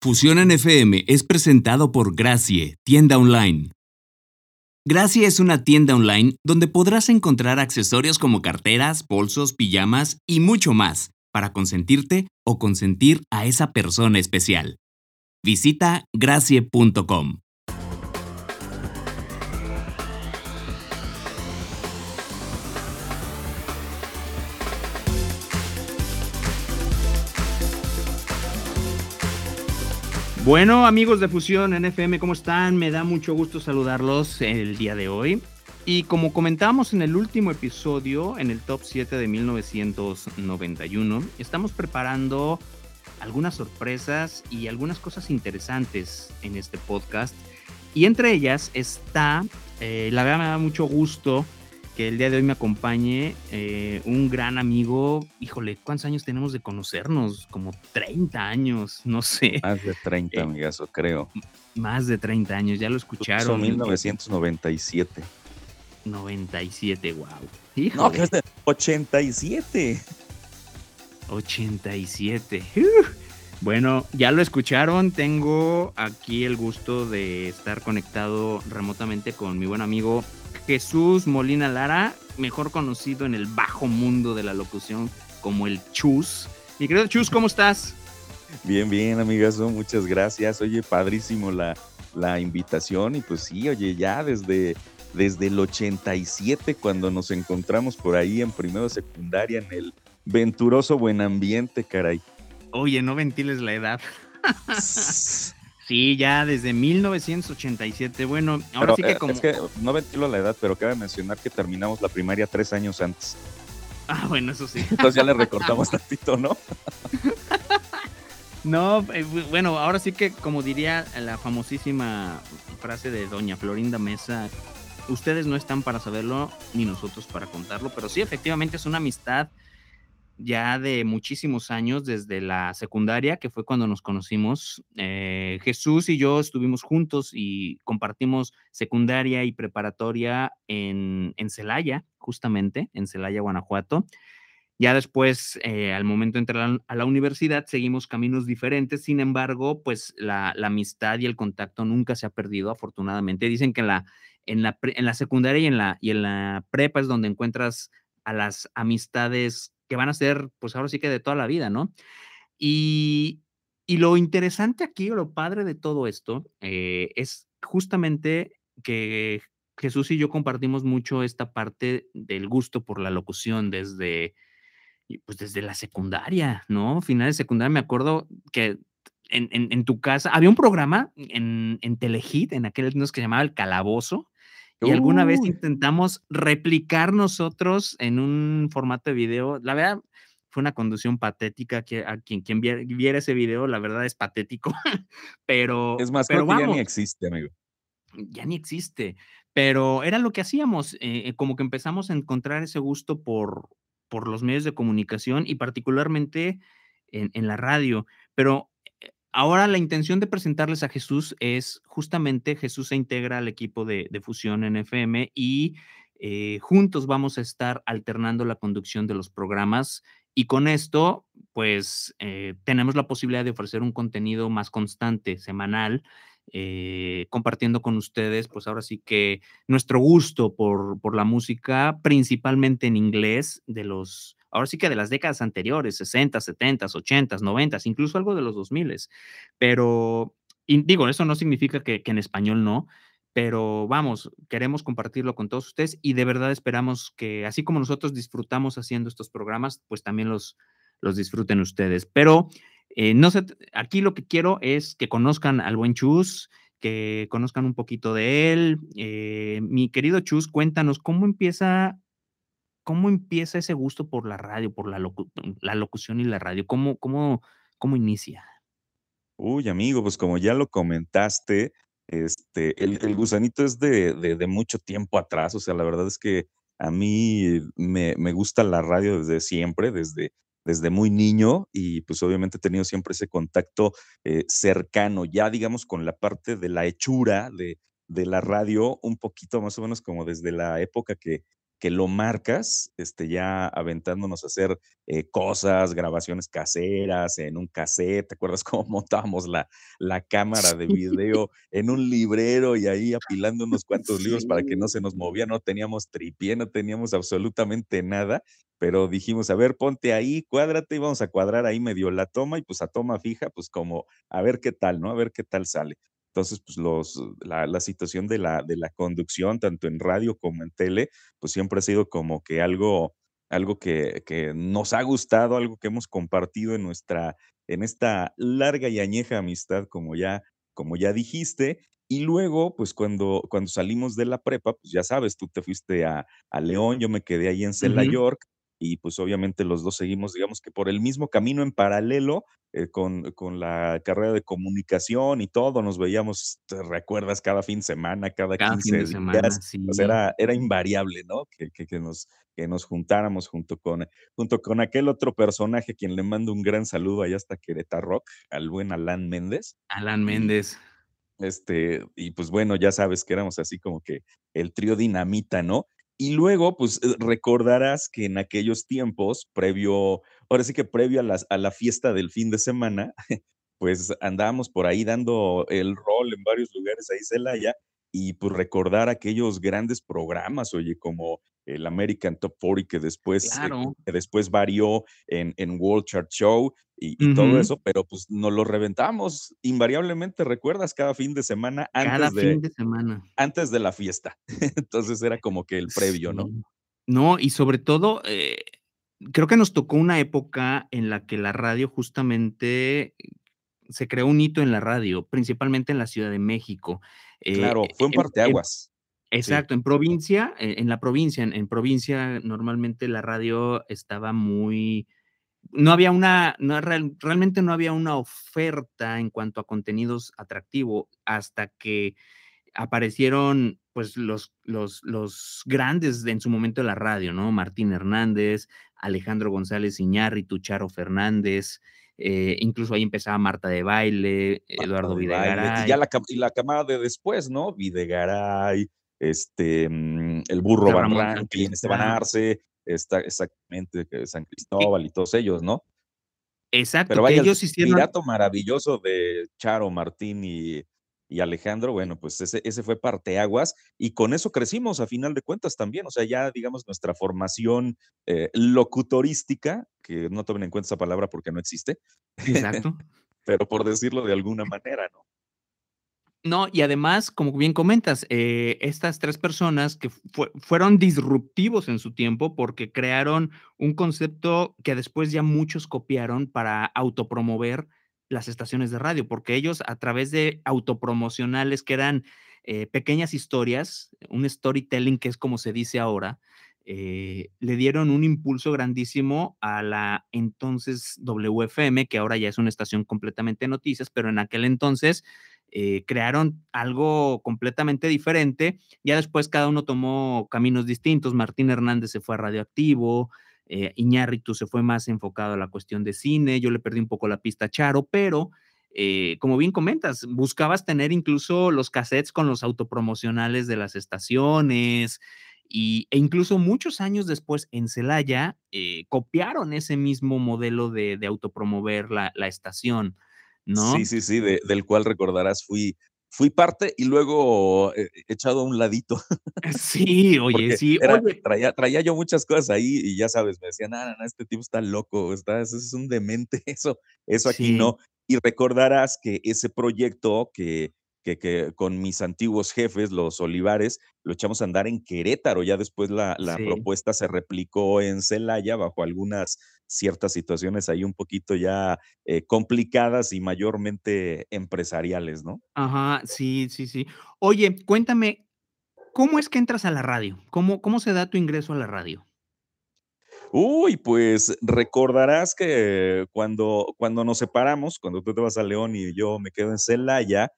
Fusión FM es presentado por Gracie, tienda online. Gracie es una tienda online donde podrás encontrar accesorios como carteras, bolsos, pijamas y mucho más para consentirte o consentir a esa persona especial. Visita gracie.com. Bueno, amigos de Fusión NFM, ¿cómo están? Me da mucho gusto saludarlos el día de hoy. Y como comentamos en el último episodio, en el top 7 de 1991, estamos preparando algunas sorpresas y algunas cosas interesantes en este podcast. Y entre ellas está, eh, la verdad me da mucho gusto que el día de hoy me acompañe eh, un gran amigo. Híjole, ¿cuántos años tenemos de conocernos? Como 30 años, no sé. Más de 30, eh, amigazo, creo. Más de 30 años, ya lo escucharon. Son 1997. 97, wow. No, que es de 87. 87. Bueno, ya lo escucharon, tengo aquí el gusto de estar conectado remotamente con mi buen amigo Jesús Molina Lara, mejor conocido en el bajo mundo de la locución como el Chus. Mi querido Chus, ¿cómo estás? Bien, bien, amigazo, muchas gracias. Oye, padrísimo la, la invitación y pues sí, oye, ya desde, desde el 87 cuando nos encontramos por ahí en primero secundaria en el venturoso buen ambiente, caray. Oye, no ventiles la edad. Sí, ya desde 1987. Bueno, ahora sí que eh, como. Es que no ventilo la edad, pero cabe mencionar que terminamos la primaria tres años antes. Ah, bueno, eso sí. Entonces ya le recortamos tantito, ¿no? no, eh, bueno, ahora sí que, como diría la famosísima frase de Doña Florinda Mesa, ustedes no están para saberlo, ni nosotros para contarlo, pero sí, efectivamente es una amistad ya de muchísimos años, desde la secundaria, que fue cuando nos conocimos. Eh, Jesús y yo estuvimos juntos y compartimos secundaria y preparatoria en, en Celaya, justamente, en Celaya, Guanajuato. Ya después, eh, al momento de entrar a la universidad, seguimos caminos diferentes. Sin embargo, pues la, amistad y el contacto nunca se ha perdido, afortunadamente. Dicen que en la, en la, en la secundaria y en la, y en la prepa es donde encuentras a las amistades que van a ser, pues ahora sí que de toda la vida, ¿no? Y, lo interesante aquí, o lo padre de todo esto, eh, es justamente que Jesús y yo compartimos mucho esta parte del gusto por la locución desde, pues desde la secundaria, ¿no? Final de secundaria, me acuerdo que en, tu casa había un programa en, en Telehit, en aquel que se llamaba El Calabozo, y alguna vez intentamos replicar nosotros en un formato de video. La verdad, fue una conducción patética. Que a quien, quien viera, ese video, la verdad es patético. pero. Es más, pero ya ni existe, amigo. Ya ni existe. Pero era lo que hacíamos. Eh, como que empezamos a encontrar ese gusto por, por los medios de comunicación y particularmente en, en la radio. Pero Ahora la intención de presentarles a Jesús es justamente Jesús se integra al equipo de, Fusión en FM y eh, juntos vamos a estar alternando la conducción de los programas y con esto pues eh, tenemos la posibilidad de ofrecer un contenido más constante, semanal, eh, compartiendo con ustedes pues ahora sí que nuestro gusto por, por la música, principalmente en inglés de los ahora sí que de las décadas anteriores, 60, 70, 80, 90, incluso algo de los 2000. Pero, digo, eso no significa que, en español no, pero vamos, queremos compartirlo con todos ustedes y de verdad esperamos que así como nosotros disfrutamos haciendo estos programas, pues también los, los disfruten ustedes. Pero eh, no sé, aquí lo que quiero es que conozcan al buen Chus, que conozcan un poquito de él. Eh, mi querido Chus, cuéntanos cómo empieza ¿cómo empieza ese gusto por la radio, por la, la locución y la radio? ¿Cómo, cómo, ¿Cómo inicia? Uy, amigo, pues como ya lo comentaste, este, el, gusanito es de, mucho tiempo atrás, o sea, la verdad es que a mí me, gusta la radio desde siempre, desde, desde muy niño y pues obviamente he tenido siempre ese contacto eh, cercano, ya digamos con la parte de la hechura de la radio, un poquito más o menos como desde la época que, que lo marcas, este, ya aventándonos a hacer eh, cosas, grabaciones caseras, en un cassette, ¿te acuerdas cómo montábamos la, la cámara de video en un librero y ahí apilando unos cuantos libros para que no se nos movía? No teníamos tripié, no teníamos absolutamente nada, pero dijimos, a ver, ponte ahí, cuádrate y vamos a cuadrar ahí medio la toma y pues a toma fija, pues como a ver qué tal, ¿no? A ver qué tal sale. Entonces, pues los, la, la, situación de la, de la conducción, tanto en radio como en tele, pues siempre ha sido como que algo, algo que, que nos ha gustado, algo que hemos compartido en nuestra, en esta larga y añeja amistad, como ya, como ya dijiste. Y luego, pues cuando, cuando salimos de la prepa, pues ya sabes, tú te fuiste a, a León, yo me quedé ahí en Cela, uh -huh. York, y pues obviamente los dos seguimos, digamos que por el mismo camino en paralelo eh, con, con, la carrera de comunicación y todo, nos veíamos, te recuerdas, cada fin de semana, cada, cada 15 fin de días, semana, sí. pues era, era invariable, ¿no? Que, que, que, nos, que nos juntáramos junto con, junto con aquel otro personaje, quien le mando un gran saludo allá hasta Querétaro Rock, al buen Alan Méndez. Alan Méndez. Este, y pues bueno, ya sabes que éramos así como que el trío dinamita, ¿no? Y luego, pues eh, recordarás que en aquellos tiempos, previo, ahora sí que previo a, las, a la fiesta del fin de semana, pues andábamos por ahí dando el rol en varios lugares ahí, Celaya, y pues recordar aquellos grandes programas, oye, como el American Top 40, que después, claro. eh, que después varió en, en World Chart Show y, y uh -huh. todo eso, pero pues nos lo reventamos invariablemente, recuerdas, cada fin de semana antes cada de, fin de semana. Antes de la fiesta. Entonces era como que el previo, sí. ¿no? No, y sobre todo, eh, creo que nos tocó una época en la que la radio justamente se creó un hito en la radio, principalmente en la Ciudad de México. Claro, eh, fue un parteaguas. Exacto, sí. en provincia, eh, en la provincia, en, en, provincia normalmente la radio estaba muy, no había una, no, real, realmente no había una oferta en cuanto a contenidos atractivo hasta que aparecieron pues los, los, los grandes de, en su momento de la radio, ¿no? Martín Hernández, Alejandro González Iñárritu, Charo Fernández, eh, incluso ahí empezaba Marta de Baile, Marta Eduardo de Videgaray. Baile. Y ya la, y la camada de después, ¿no? Videgaray, este, mm, el burro Van Rankin, Esteban Arce, está exactamente San Cristóbal y todos ellos, ¿no? Exacto. Pero vaya, ellos el pirato maravilloso de Charo, Martín y, y Alejandro, bueno, pues ese, ese fue parteaguas y con eso crecimos a final de cuentas también, o sea, ya digamos nuestra formación eh, locutorística, que no tomen en cuenta esa palabra porque no existe, Exacto. pero por decirlo de alguna manera, ¿no? No, y además, como bien comentas, eh, estas tres personas que fu fueron disruptivos en su tiempo porque crearon un concepto que después ya muchos copiaron para autopromover las estaciones de radio, porque ellos a través de autopromocionales que eran eh, pequeñas historias, un storytelling que es como se dice ahora, eh, le dieron un impulso grandísimo a la entonces WFM, que ahora ya es una estación completamente de noticias, pero en aquel entonces eh, crearon algo completamente diferente. Ya después cada uno tomó caminos distintos. Martín Hernández se fue a Radioactivo, eh, Iñárritu se fue más enfocado a la cuestión de cine, yo le perdí un poco la pista a Charo, pero eh, como bien comentas, buscabas tener incluso los cassettes con los autopromocionales de las estaciones. Y, e incluso muchos años después en Celaya eh, copiaron ese mismo modelo de, de autopromover la, la estación. ¿No? Sí, sí, sí, de, del cual recordarás fui, fui parte y luego eh, echado a un ladito. Sí, oye, sí. Era, oye. Traía, traía yo muchas cosas ahí y ya sabes, me decían, no, no, este tipo está loco, está, es un demente, eso, eso aquí Sí. no. Y recordarás que ese proyecto que, que, que con mis antiguos jefes, los Olivares, lo echamos a andar en Querétaro. Ya después la, la Sí. propuesta se replicó en Celaya bajo algunas ciertas situaciones ahí un poquito ya eh, complicadas y mayormente empresariales, ¿no? Ajá, sí, sí, sí. Oye, cuéntame, ¿cómo es que entras a la radio? ¿Cómo, cómo se da tu ingreso a la radio? Uy, pues recordarás que cuando, cuando nos separamos, cuando tú te vas a León y yo me quedo en Celaya,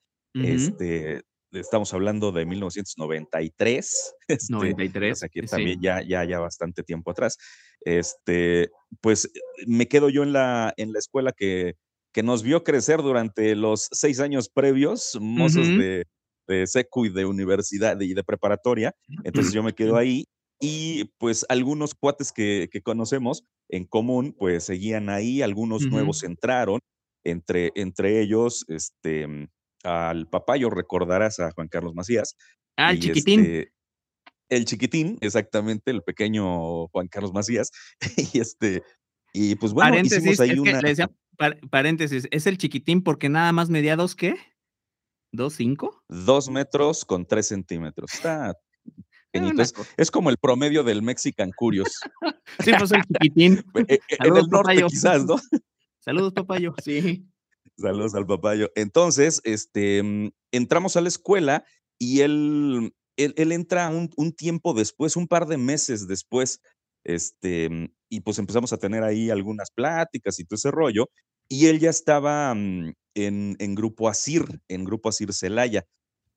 este, estamos hablando de 1993, este, 93, o sea que sí. también ya, ya, ya bastante tiempo atrás. Este, pues me quedo yo en la, en la escuela que, que nos vio crecer durante los seis años previos, mozos Ujú. de, de secu y de universidad y de preparatoria. Entonces yo me quedo ahí y pues algunos cuates que, que conocemos en común, pues seguían ahí, algunos Ujú. nuevos entraron, entre, entre ellos, este, al papayo, recordarás a Juan Carlos Macías, Ah, el chiquitín. este, el chiquitín, exactamente, el pequeño Juan Carlos Macías, y este, y pues bueno, hicimos ahí es que una le decía par paréntesis, ¿es el chiquitín porque nada más medía 2 qué? ¿2, 5? 2 metros con 3 centímetros. Está Es una es es como el promedio del Mexican Curious. Sí, pues el chiquitín. E e en Saludos, el norte papayo. quizás, ¿no? Saludos, papayo. Sí. Saludos al papayo. Entonces, este, mm, entramos a la escuela y él él él entra un un tiempo después, un par de meses después, este, mm, y pues empezamos a tener ahí algunas pláticas y todo ese rollo, y él ya estaba, mm, en en Grupo Asir, en Grupo Asir Celaya.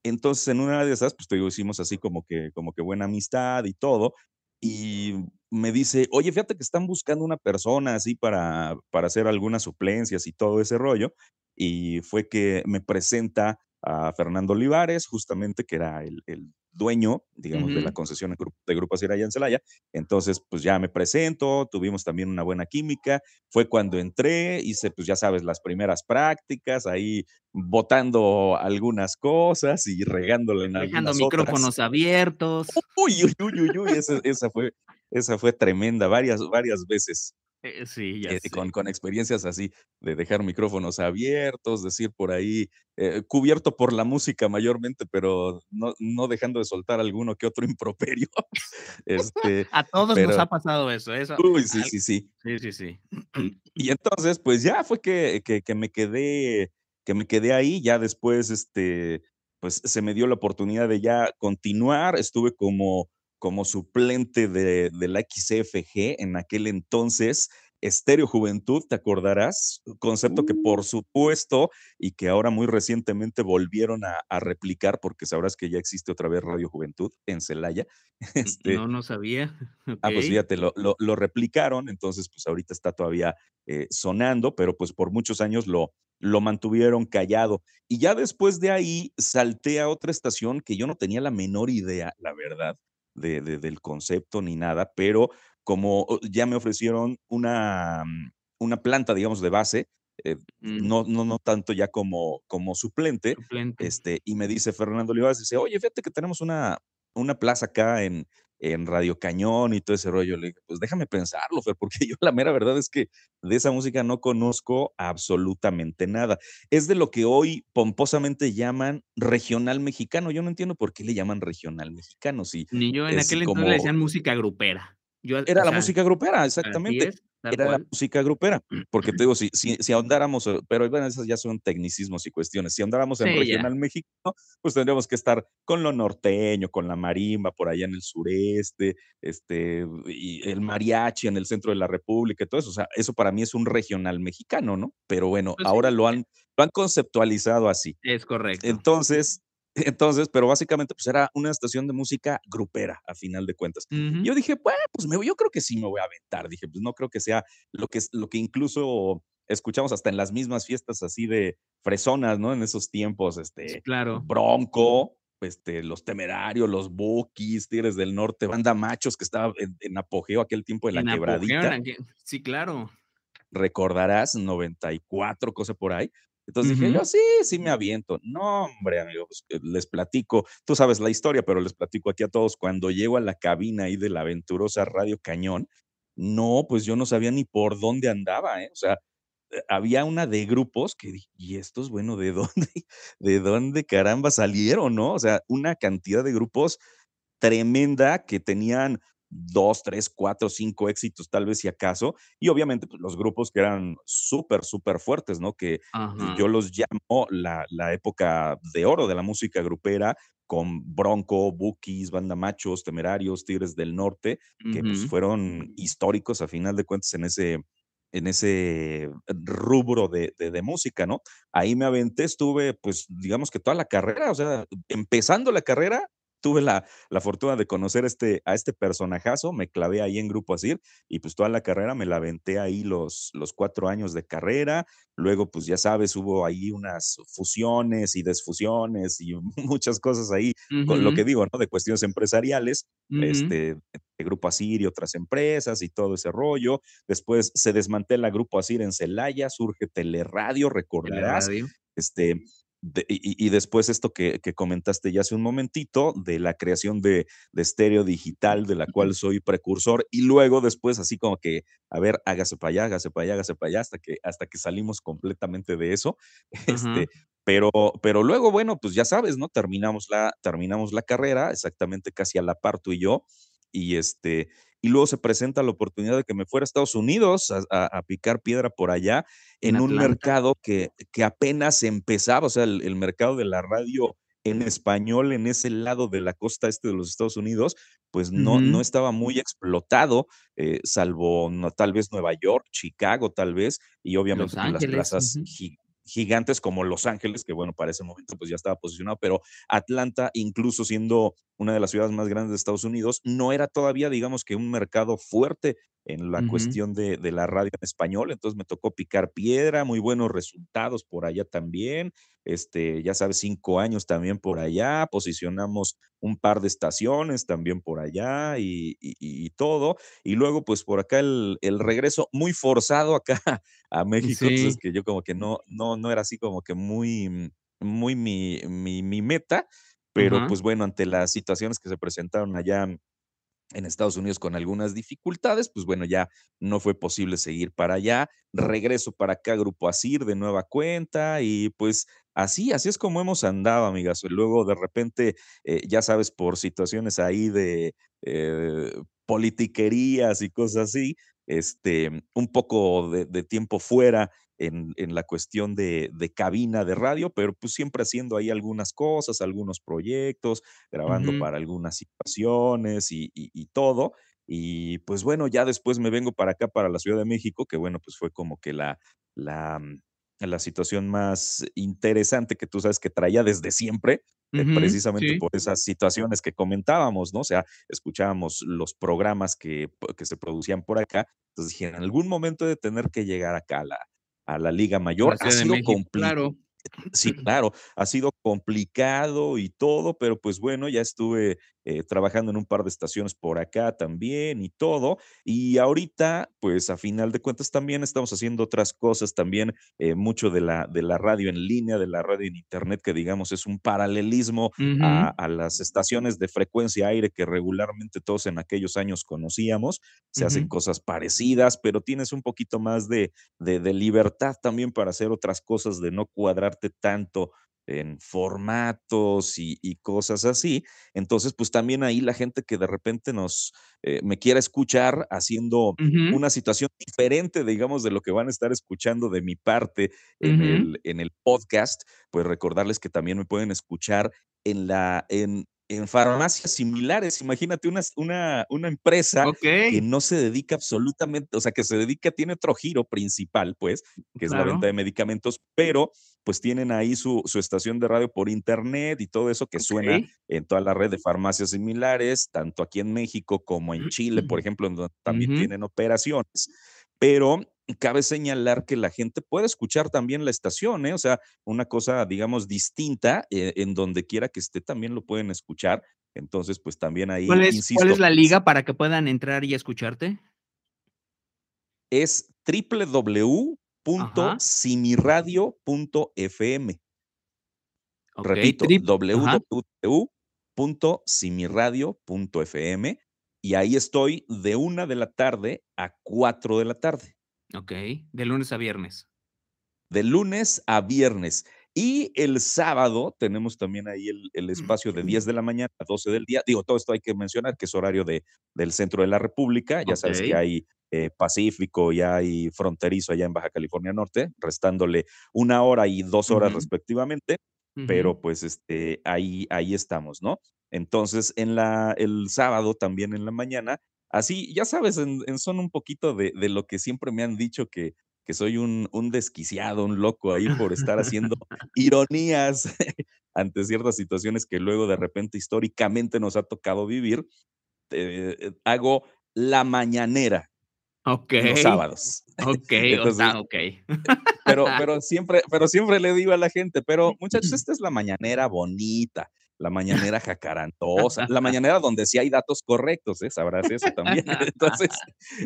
Entonces, en una de esas, pues, te digo, hicimos así como que como que buena amistad y todo, y me dice: "Oye, fíjate que están buscando una persona así para para hacer algunas suplencias y todo ese rollo", y fue que me presenta a Fernando Olivares, justamente, que era el el dueño, digamos, de la concesión de Gru de Grupo allá en Celaya. Entonces, pues, ya me presento, tuvimos también una buena química. Fue cuando entré, hice, pues, ya sabes, las primeras prácticas, ahí botando algunas cosas y regándola en Dejando algunas otras. micrófonos abiertos. Uy, uy, uy, uy, uy, esa esa fue esa fue tremenda, varias varias veces. Eh, sí, ya Eh, sé. con con experiencias así, de dejar micrófonos abiertos, decir por ahí, eh, cubierto por la música mayormente, pero no no dejando de soltar alguno que otro improperio. Este, A todos nos pero ha pasado eso, eso uy, sí, sí, sí. sí, sí, sí. Y entonces, pues ya fue que que que me quedé que me quedé ahí, ya después, este, pues, se me dio la oportunidad de ya continuar, estuve como como suplente de de la XCFG en aquel entonces, Estéreo Juventud, ¿te acordarás? Concepto que, Uh. por supuesto, y que ahora muy recientemente volvieron a a replicar, porque sabrás que ya existe otra vez Radio Juventud en Celaya. Mm, Este no, no sabía. Ah, pues fíjate, lo lo lo replicaron, entonces, pues, ahorita está todavía, eh, sonando, pero, pues, por muchos años lo lo mantuvieron callado. Y ya después de ahí, salté a otra estación que yo no tenía la menor idea, la verdad, de de del concepto ni nada, pero como, ya me ofrecieron una, mm, una planta, digamos, de base, eh, Mm. no no no tanto ya como como suplente, Suplente. este, y me dice Fernando Olivares, dice: "Oye, fíjate que tenemos una una plaza acá en en Radio Cañón y todo ese rollo". Le dije: "Pues déjame pensarlo, Fer", porque yo la mera verdad es que de esa música no conozco absolutamente nada. Es de lo que hoy pomposamente llaman regional mexicano. Yo no entiendo por qué le llaman regional mexicano, si Ni yo, en aquel entonces le como decían música grupera. Yo, era la sea música grupera, exactamente, es, era la música grupera, porque te digo, si si si ahondáramos, eh, pero bueno, esos ya son tecnicismos y cuestiones. Si ahondáramos en Sí, ya. regional mexicano, pues tendríamos que estar con lo norteño, con la marimba por allá en el sureste, este, y el mariachi en el centro de la república y todo eso. O sea, eso para mí es un regional mexicano, ¿no? Pero bueno, Pues ahora sí, lo han lo han conceptualizado así. Es correcto. Entonces entonces, pero básicamente, pues, era una estación de música grupera, a final de cuentas. Yo dije: "Bueno, pues me voy yo creo que sí me voy a aventar", dije: "Pues no creo que sea lo que es lo que incluso escuchamos hasta en las mismas fiestas así de fresonas", ¿no? En esos tiempos, Sí, este, claro. Bronco, este, Los Temerarios, Los Bukis, Tigres del Norte, Banda Machos, que estaba en en apogeo aquel tiempo de la En quebradita. sí, claro. Recordarás 94, cosa por ahí. Entonces dije yo: "Sí, sí me aviento". No, hombre, amigos, eh, les platico, tú sabes la historia, pero les platico aquí a todos, cuando llego a la cabina ahí de la aventurosa Radio Cañón, no, pues yo no sabía ni por dónde andaba, ¿eh? O sea, eh, había una de grupos que dije: "¿Y estos, bueno, de dónde de dónde caramba salieron?", ¿no? O sea, una cantidad de grupos tremenda que tenían 2, 3, 4, 5 éxitos, tal vez si acaso, y obviamente, pues, los grupos que eran súper, superfuertes, ¿no? Que yo Ajá. los llamo la la época de oro de la música grupera, con Bronco, Bukis, Banda Machos, Temerarios, Tigres del Norte, que, pues, fueron históricos a final de cuentas en ese en ese rubro de de de música, ¿no? Ahí me aventé, estuve, pues, digamos que toda la carrera, o sea, empezando la carrera, tuve la, la fortuna de conocer este, a este personajazo, me clavé ahí en Grupo Asir y pues toda la carrera me la aventé ahí los, los cuatro años de carrera. Luego, pues ya sabes, hubo ahí unas fusiones y desfusiones y muchas cosas ahí, con lo que digo, ¿no? De cuestiones empresariales, este, de Grupo Asir y otras empresas y todo ese rollo. Después se desmantela Grupo Asir en Celaya, surge Teleradio, recordarás. Teleradio. Este, y, después esto que, comentaste ya hace un momentito, de la creación de, de estéreo digital, de la cual soy precursor, y luego después así como que, a ver, hágase para allá, hágase para allá, hágase para allá, hasta que, hasta que salimos completamente de eso. Este, pero, pero luego, bueno, pues ya sabes, ¿no? Terminamos la, terminamos la carrera, exactamente casi a la par tú y yo, y este, y luego se presenta la oportunidad de que me fuera a Estados Unidos a, picar piedra por allá en, un mercado que, que, apenas empezaba, o sea, el, mercado de la radio en español en ese lado de la costa este de los Estados Unidos, pues no, no estaba muy explotado, eh, salvo no, tal vez Nueva York, Chicago tal vez, y obviamente pues, las plazas gigantes como Los Ángeles, que bueno, para ese momento pues ya estaba posicionado, pero Atlanta, incluso siendo una de las ciudades más grandes de Estados Unidos, no era todavía, digamos que un mercado fuerte en la cuestión de, de, la radio en español, entonces me tocó picar piedra, muy buenos resultados por allá también, este, ya sabes, cinco años también por allá, posicionamos un par de estaciones también por allá y, y, todo, y luego pues por acá el, el regreso muy forzado acá a México, entonces que yo como que no, no, no era así como que muy, muy mi, mi, mi meta, pero pues bueno, ante las situaciones que se presentaron allá en Estados Unidos con algunas dificultades, pues bueno, ya no fue posible seguir para allá. Regreso para acá, Grupo Asir de nueva cuenta y pues así, así es como hemos andado, amigas. Luego de repente, eh, ya sabes, por situaciones ahí de eh, politiquerías y cosas así, este, un poco de tiempo fuera en, la cuestión de, cabina de radio, pero pues siempre haciendo ahí algunas cosas, algunos proyectos, grabando para algunas situaciones y, todo. Y pues bueno, ya después me vengo para acá, para la Ciudad de México, que bueno, pues fue como que la, la, mm, la situación más interesante que tú sabes que traía desde siempre, eh, precisamente por esas situaciones que comentábamos, ¿no? O sea, escuchábamos los programas que, que se producían por acá, entonces dije, en algún momento de tener que llegar acá a la, a la Liga Mayor. Ha sido complicado. Sí, claro, ha sido complicado y todo, pero pues bueno, ya estuve eh, trabajando en un par de estaciones por acá también y todo. Y ahorita, pues a final de cuentas también estamos haciendo otras cosas, también eh, mucho de la, de la radio en línea, de la radio en internet, que digamos es un paralelismo a, las estaciones de frecuencia aire que regularmente todos en aquellos años conocíamos. Se hacen cosas parecidas, pero tienes un poquito más de, de, de libertad también para hacer otras cosas, de no cuadrarte tanto en formatos y, cosas así. Entonces, pues también ahí la gente que de repente nos eh, me quiera escuchar haciendo una situación diferente, digamos, de lo que van a estar escuchando de mi parte en, el, en el podcast, pues recordarles que también me pueden escuchar en la, en, en farmacias similares. Imagínate una, una, una empresa que no se dedica absolutamente, o sea, que se dedica, tiene otro giro principal, pues, que es la venta de medicamentos, pero pues tienen ahí su, su, estación de radio por internet y todo eso que suena en toda la red de farmacias similares, tanto aquí en México como en Chile, por ejemplo, donde también tienen operaciones. Pero cabe señalar que la gente puede escuchar también la estación, ¿eh? o sea, una cosa, digamos, distinta, eh, en donde quiera que esté, también lo pueden escuchar. Entonces, pues también ahí. ¿Cuál es, ¿cuál es la liga para que puedan entrar y escucharte? Es www.simiradio.fm. Repito, www.simiradio.fm y ahí estoy de una de la tarde a cuatro de la tarde. Ok, de lunes a viernes. De lunes a viernes. Y el sábado tenemos también ahí el, espacio de 10 de la mañana a 12 del día. Digo, todo esto hay que mencionar que es horario de, del centro de la República. Ya sabes que hay eh, Pacífico y hay fronterizo allá en Baja California Norte, restándole una hora y dos horas respectivamente. Pero pues este, ahí, ahí estamos, ¿no? Entonces, en la, el sábado también en la mañana Así, ya sabes, en, son un poquito de, lo que siempre me han dicho que, que soy un, un, desquiciado, un loco ahí por estar haciendo ironías ante ciertas situaciones que luego de repente históricamente nos ha tocado vivir, eh, hago la mañanera los sábados. Ok, Entonces, ok. pero, pero, siempre, pero siempre le digo a la gente, pero muchachos, esta es la mañanera bonita, la mañanera jacarantosa, la mañanera donde sí hay datos correctos, ¿eh? sabrás eso también. Entonces,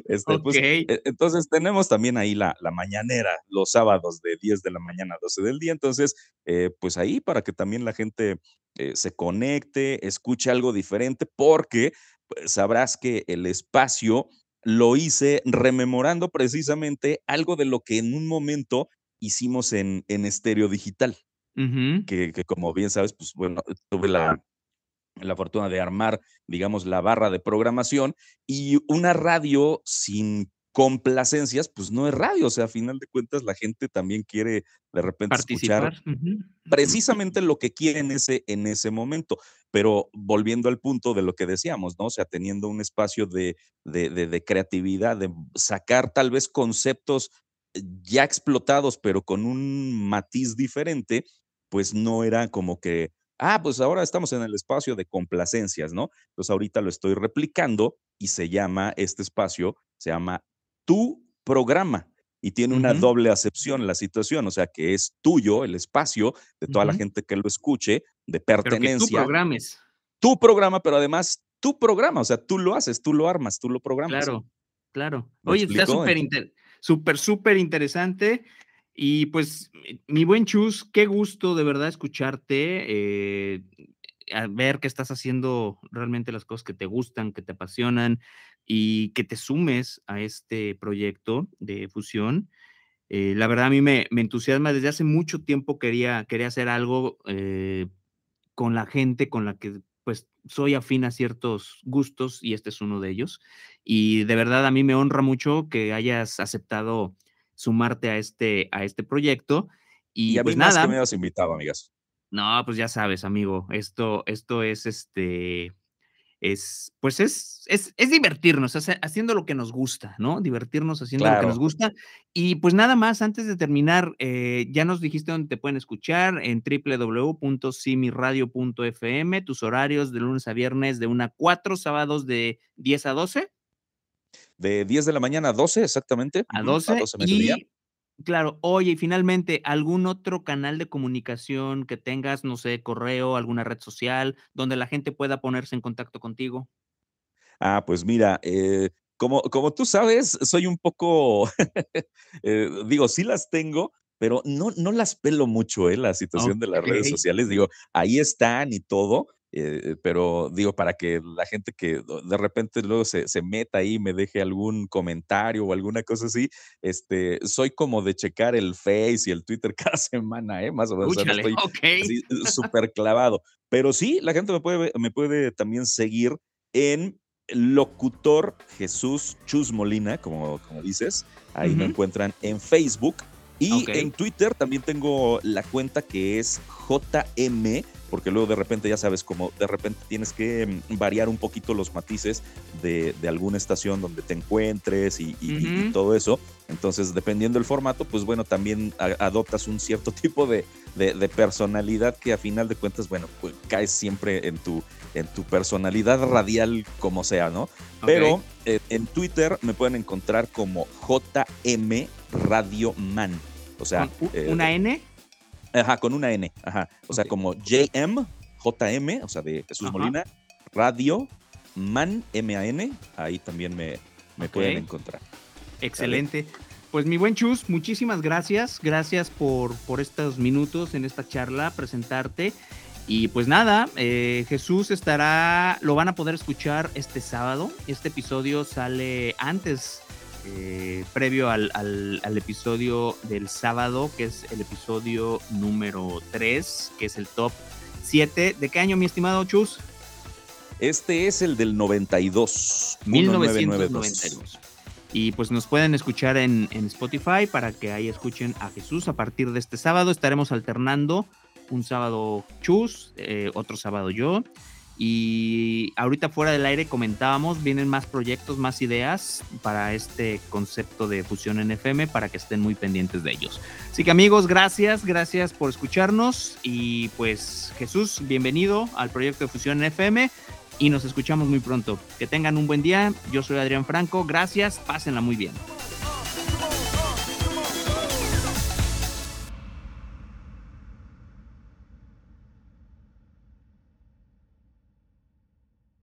este, pues, e, entonces tenemos también ahí la, la, mañanera los sábados de 10 de la mañana a 12 del día. Entonces, eh, pues ahí para que también la gente eh, se conecte, escuche algo diferente, porque pues, sabrás que el espacio lo hice rememorando precisamente algo de lo que en un momento hicimos en, en estéreo digital. Que, que, como bien sabes, pues bueno, tuve la, la fortuna de armar, digamos, la barra de programación y una radio sin complacencias, pues no es radio, o sea, a final de cuentas la gente también quiere de repente escuchar precisamente lo que quiere en ese, en ese momento, pero volviendo al punto de lo que decíamos, ¿no? O sea, teniendo un espacio de, de, de, creatividad, de sacar tal vez conceptos ya explotados, pero con un matiz diferente, pues no era como que, ah, pues ahora estamos en el espacio de complacencias, ¿no? Entonces ahorita lo estoy replicando y se llama, este espacio se llama tu programa y tiene una doble acepción la situación, o sea, que es tuyo el espacio de toda la gente que lo escuche, de pertenencia. Pero programes. Tu programa, pero además tu programa, o sea, tú lo haces, tú lo armas, tú lo programas. Claro, claro. Oye, está súper, súper, súper interesante. Y pues, mi buen Chus, qué gusto de verdad escucharte. Eh, a ver que estás haciendo realmente las cosas que te gustan, que te apasionan y que te sumes a este proyecto de fusión. Eh, la verdad a mí me, entusiasma, desde hace mucho tiempo quería, quería hacer algo eh, con la gente con la que pues soy afín a ciertos gustos y este es uno de ellos. Y de verdad a mí me honra mucho que hayas aceptado sumarte a este, a este proyecto. Y, a pues mí nada. que me has invitado, amigas. No, pues ya sabes, amigo, esto, esto es este, es, pues es, es, es divertirnos, haciendo lo que nos gusta, ¿no? Divertirnos haciendo lo que nos gusta. Y pues nada más, antes de terminar, eh, ya nos dijiste dónde te pueden escuchar en www.simiradio.fm, tus horarios de lunes a viernes de 1 a 4, sábados de 10 a 12. De 10 de la mañana a 12, exactamente. A 12. A 12 y Claro, oye, y finalmente, ¿algún otro canal de comunicación que tengas, no sé, correo, alguna red social, donde la gente pueda ponerse en contacto contigo? Ah, pues mira, eh, como, como tú sabes, soy un poco, eh, digo, sí las tengo, pero no, no las pelo mucho, ¿eh? La situación de las redes sociales, digo, ahí están y todo, eh, pero digo, para que la gente que de repente luego se, se, meta ahí, me deje algún comentario o alguna cosa así, este, soy como de checar el Face y el Twitter cada semana, ¿eh? Más o menos. estoy súper clavado. Pero sí, la gente me puede, me puede también seguir en locutor Jesús Chus Molina, como, como dices. Ahí me encuentran en Facebook. Y en Twitter también tengo la cuenta que es JM porque luego de repente ya sabes, como de repente tienes que mm, variar un poquito los matices de, alguna estación donde te encuentres y, todo eso. Entonces, dependiendo del formato, pues bueno, también adoptas un cierto tipo de, personalidad que a final de cuentas, bueno, pues caes siempre en tu, en tu personalidad radial como sea, ¿no? Pero eh, en Twitter me pueden encontrar como JM Radio Man. O sea, ¿una eh, N? Ajá, con una N. Ajá. O sea, como JM, JM, o sea, de Jesús Molina, Radio, Man, M-A-N. Ahí también me, me pueden encontrar. Excelente. Pues mi buen Chus, muchísimas gracias. Gracias por, por estos minutos en esta charla, presentarte. Y pues nada, eh, Jesús estará, lo van a poder escuchar este sábado. Este episodio sale antes eh, previo al, episodio del sábado, que es el episodio número 3, que es el top 7. ¿De qué año, mi estimado Chus? Este es el del 92. 1992. Y pues nos pueden escuchar en, Spotify para que ahí escuchen a Jesús. A partir de este sábado estaremos alternando un sábado Chus, eh, otro sábado yo. Y ahorita fuera del aire comentábamos, vienen más proyectos, más ideas para este concepto de fusión en FM para que estén muy pendientes de ellos. Así que amigos, gracias, gracias por escucharnos y pues Jesús, bienvenido al proyecto de fusión en FM y nos escuchamos muy pronto. Que tengan un buen día, yo soy Adrián Franco, gracias, pásenla muy bien.